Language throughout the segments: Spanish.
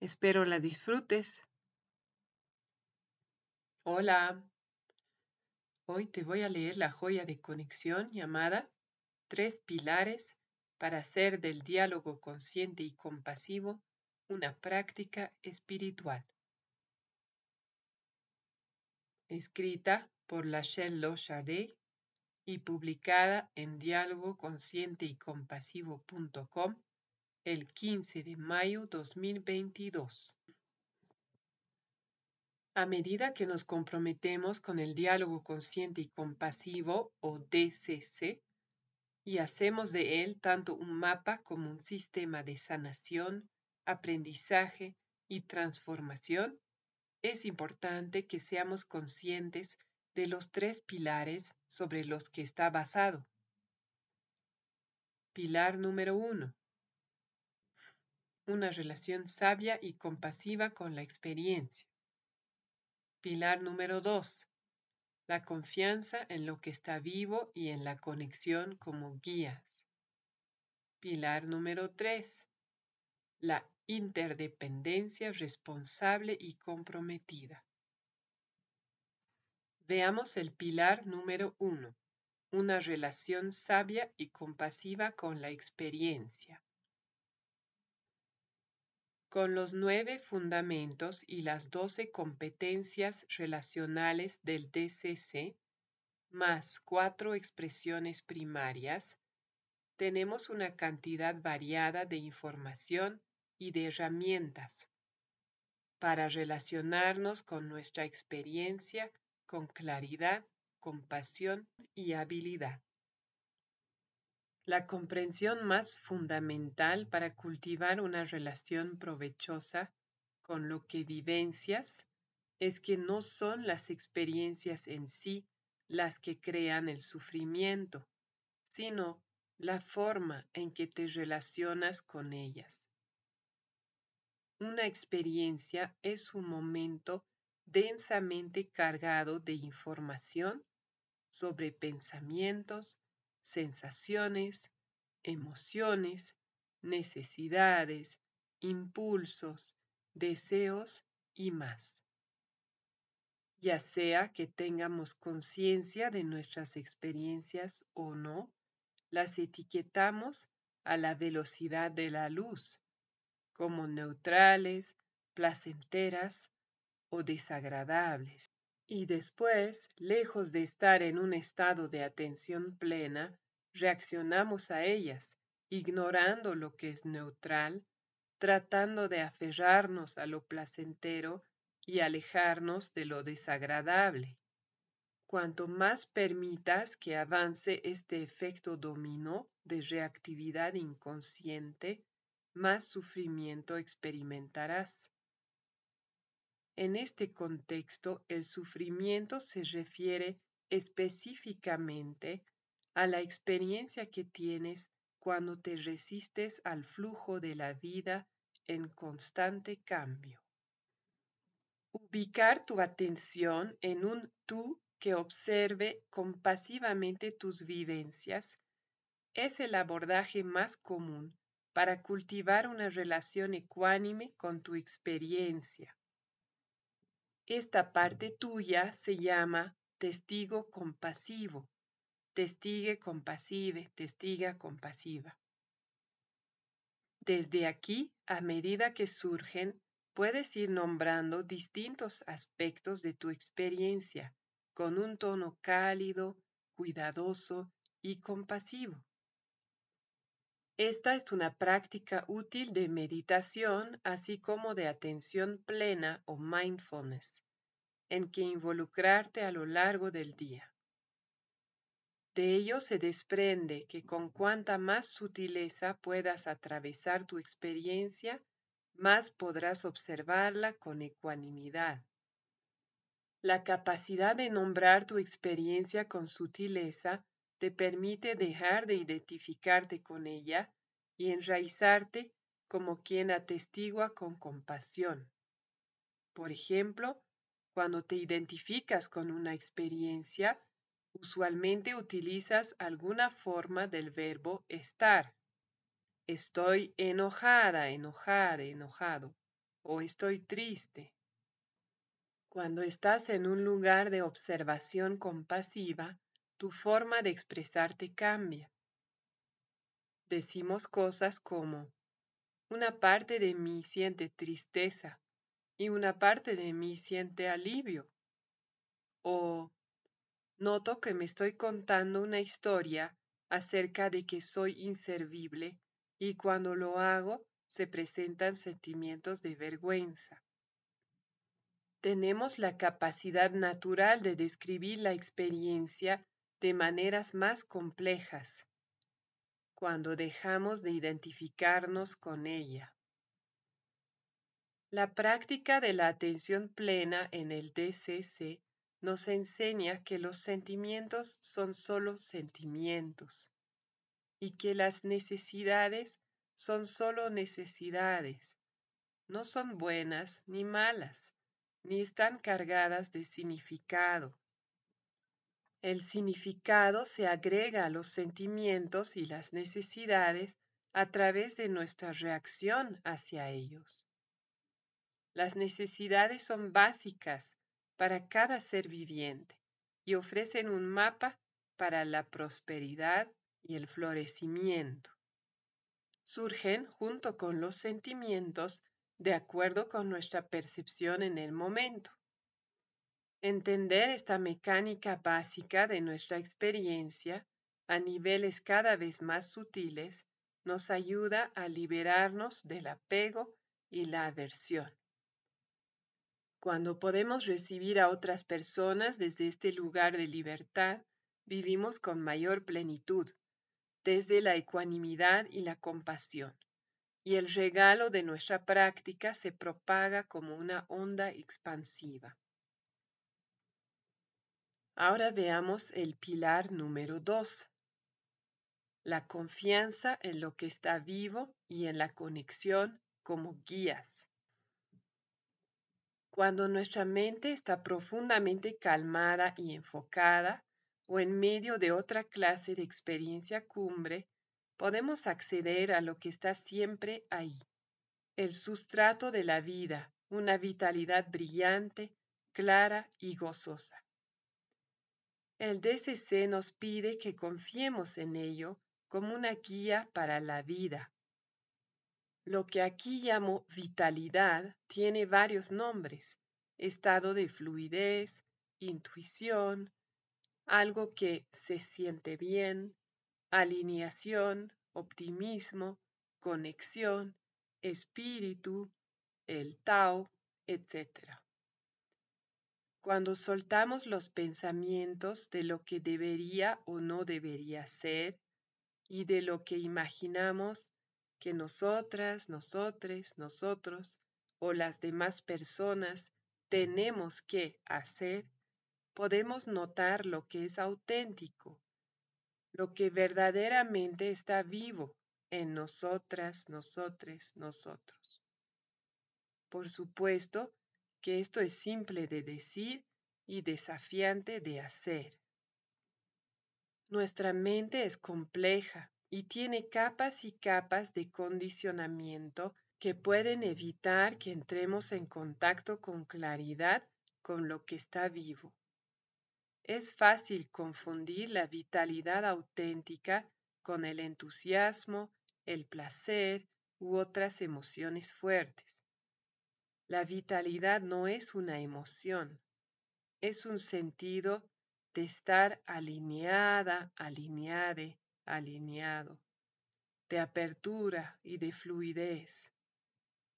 Espero la disfrutes. Hola. Hoy te voy a leer la joya de conexión llamada Tres pilares para hacer del diálogo consciente y compasivo una práctica espiritual. Escrita por Lachelle Lochardet y publicada en diálogo consciente y compasivo.com el 15 de mayo 2022. A medida que nos comprometemos con el diálogo consciente y compasivo o DCC y hacemos de él tanto un mapa como un sistema de sanación, aprendizaje y transformación, es importante que seamos conscientes de los tres pilares sobre los que está basado. Pilar número uno. Una relación sabia y compasiva con la experiencia. Pilar número dos. La confianza en lo que está vivo y en la conexión como guías. Pilar número tres. La interdependencia responsable y comprometida. Veamos el pilar número uno, una relación sabia y compasiva con la experiencia. Con los nueve fundamentos y las doce competencias relacionales del DCC, más cuatro expresiones primarias, tenemos una cantidad variada de información y de herramientas para relacionarnos con nuestra experiencia con claridad, compasión y habilidad. La comprensión más fundamental para cultivar una relación provechosa con lo que vivencias es que no son las experiencias en sí las que crean el sufrimiento, sino la forma en que te relacionas con ellas. Una experiencia es un momento densamente cargado de información sobre pensamientos, sensaciones, emociones, necesidades, impulsos, deseos y más. Ya sea que tengamos conciencia de nuestras experiencias o no, las etiquetamos a la velocidad de la luz como neutrales, placenteras o desagradables. Y después, lejos de estar en un estado de atención plena, reaccionamos a ellas, ignorando lo que es neutral, tratando de aferrarnos a lo placentero y alejarnos de lo desagradable. Cuanto más permitas que avance este efecto dominó de reactividad inconsciente, más sufrimiento experimentarás. En este contexto, el sufrimiento se refiere específicamente a la experiencia que tienes cuando te resistes al flujo de la vida en constante cambio. Ubicar tu atención en un tú que observe compasivamente tus vivencias es el abordaje más común para cultivar una relación ecuánime con tu experiencia. Esta parte tuya se llama testigo compasivo, testigue compasive, testiga compasiva. Desde aquí, a medida que surgen, puedes ir nombrando distintos aspectos de tu experiencia con un tono cálido, cuidadoso y compasivo. Esta es una práctica útil de meditación, así como de atención plena o mindfulness, en que involucrarte a lo largo del día. De ello se desprende que con cuanta más sutileza puedas atravesar tu experiencia, más podrás observarla con ecuanimidad. La capacidad de nombrar tu experiencia con sutileza te permite dejar de identificarte con ella y enraizarte como quien atestigua con compasión. Por ejemplo, cuando te identificas con una experiencia, usualmente utilizas alguna forma del verbo estar. Estoy enojada, enojada, enojado. O estoy triste. Cuando estás en un lugar de observación compasiva, tu forma de expresarte cambia. Decimos cosas como, una parte de mí siente tristeza y una parte de mí siente alivio. O noto que me estoy contando una historia acerca de que soy inservible y cuando lo hago se presentan sentimientos de vergüenza. Tenemos la capacidad natural de describir la experiencia de maneras más complejas cuando dejamos de identificarnos con ella. La práctica de la atención plena en el DCC nos enseña que los sentimientos son solo sentimientos y que las necesidades son solo necesidades, no son buenas ni malas, ni están cargadas de significado. El significado se agrega a los sentimientos y las necesidades a través de nuestra reacción hacia ellos. Las necesidades son básicas para cada ser viviente y ofrecen un mapa para la prosperidad y el florecimiento. Surgen junto con los sentimientos de acuerdo con nuestra percepción en el momento. Entender esta mecánica básica de nuestra experiencia a niveles cada vez más sutiles nos ayuda a liberarnos del apego y la aversión. Cuando podemos recibir a otras personas desde este lugar de libertad, vivimos con mayor plenitud, desde la ecuanimidad y la compasión, y el regalo de nuestra práctica se propaga como una onda expansiva. Ahora veamos el pilar número dos, la confianza en lo que está vivo y en la conexión como guías. Cuando nuestra mente está profundamente calmada y enfocada, o en medio de otra clase de experiencia cumbre, podemos acceder a lo que está siempre ahí, el sustrato de la vida, una vitalidad brillante, clara y gozosa. El DCC nos pide que confiemos en ello como una guía para la vida. Lo que aquí llamo vitalidad tiene varios nombres, estado de fluidez, intuición, algo que se siente bien, alineación, optimismo, conexión, espíritu, el Tao, etc. Cuando soltamos los pensamientos de lo que debería o no debería ser y de lo que imaginamos que nosotras, nosotres, nosotros o las demás personas tenemos que hacer, podemos notar lo que es auténtico, lo que verdaderamente está vivo en nosotras, nosotres, nosotros. Por supuesto, que esto es simple de decir y desafiante de hacer. Nuestra mente es compleja y tiene capas y capas de condicionamiento que pueden evitar que entremos en contacto con claridad con lo que está vivo. Es fácil confundir la vitalidad auténtica con el entusiasmo, el placer u otras emociones fuertes. La vitalidad no es una emoción, es un sentido de estar alineada, alineade, alineado, de apertura y de fluidez.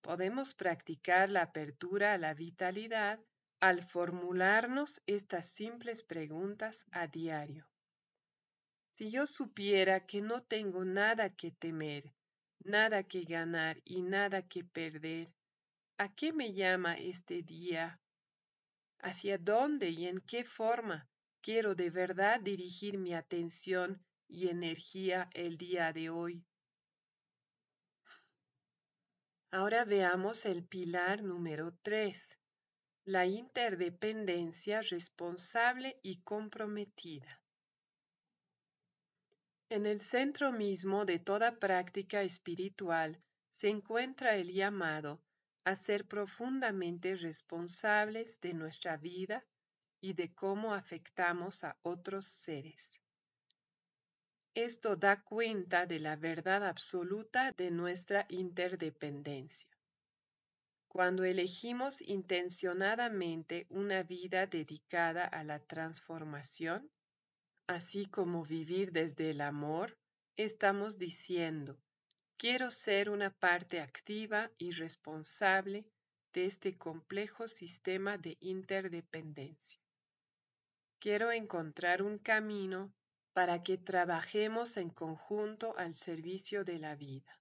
Podemos practicar la apertura a la vitalidad al formularnos estas simples preguntas a diario. Si yo supiera que no tengo nada que temer, nada que ganar y nada que perder, ¿a qué me llama este día? ¿Hacia dónde y en qué forma quiero de verdad dirigir mi atención y energía el día de hoy? Ahora veamos el pilar número 3, la interdependencia responsable y comprometida. En el centro mismo de toda práctica espiritual se encuentra el llamado a ser profundamente responsables de nuestra vida y de cómo afectamos a otros seres. Esto da cuenta de la verdad absoluta de nuestra interdependencia. Cuando elegimos intencionadamente una vida dedicada a la transformación, así como vivir desde el amor, estamos diciendo, quiero ser una parte activa y responsable de este complejo sistema de interdependencia. Quiero encontrar un camino para que trabajemos en conjunto al servicio de la vida.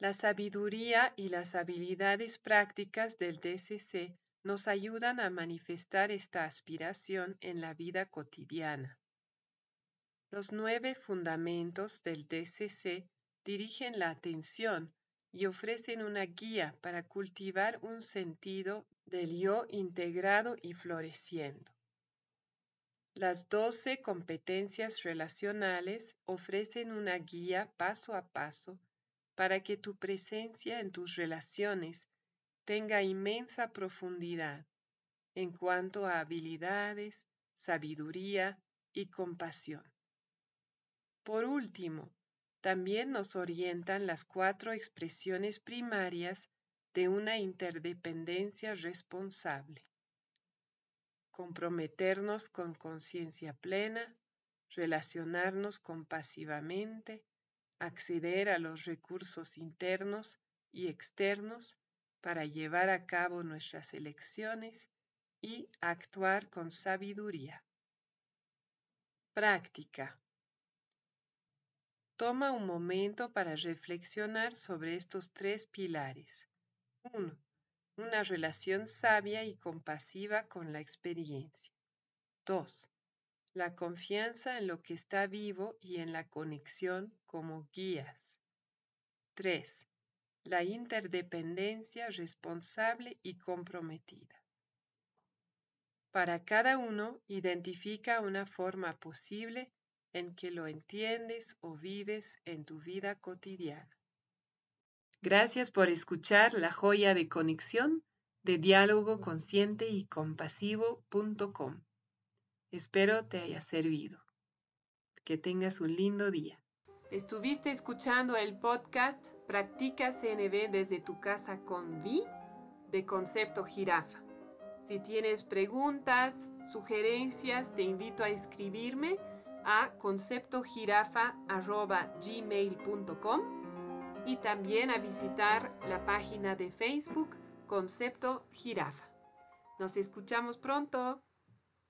La sabiduría y las habilidades prácticas del DCC nos ayudan a manifestar esta aspiración en la vida cotidiana. Los nueve fundamentos del DCC dirigen la atención y ofrecen una guía para cultivar un sentido del yo integrado y floreciendo. Las doce competencias relacionales ofrecen una guía paso a paso para que tu presencia en tus relaciones tenga inmensa profundidad en cuanto a habilidades, sabiduría y compasión. Por último, también nos orientan las cuatro expresiones primarias de una interdependencia responsable comprometernos con conciencia plena, relacionarnos compasivamente, acceder a los recursos internos y externos para llevar a cabo nuestras elecciones y actuar con sabiduría. Práctica. Toma un momento para reflexionar sobre estos tres pilares. 1 una relación sabia y compasiva con la experiencia. 2. La confianza en lo que está vivo y en la conexión como guías. 3. La interdependencia responsable y comprometida. Para cada uno, identifica una forma posible en que lo entiendes o vives en tu vida cotidiana. Gracias por escuchar la joya de conexión de diálogo consciente y compasivo.com. Espero te haya servido. Que tengas un lindo día. Estuviste escuchando el podcast Practica CNB desde tu casa con Vi de Concepto Jirafa. Si tienes preguntas, sugerencias, te invito a escribirme a conceptojirafa.gmail.com y también a visitar la página de Facebook Concepto Jirafa. Nos escuchamos pronto.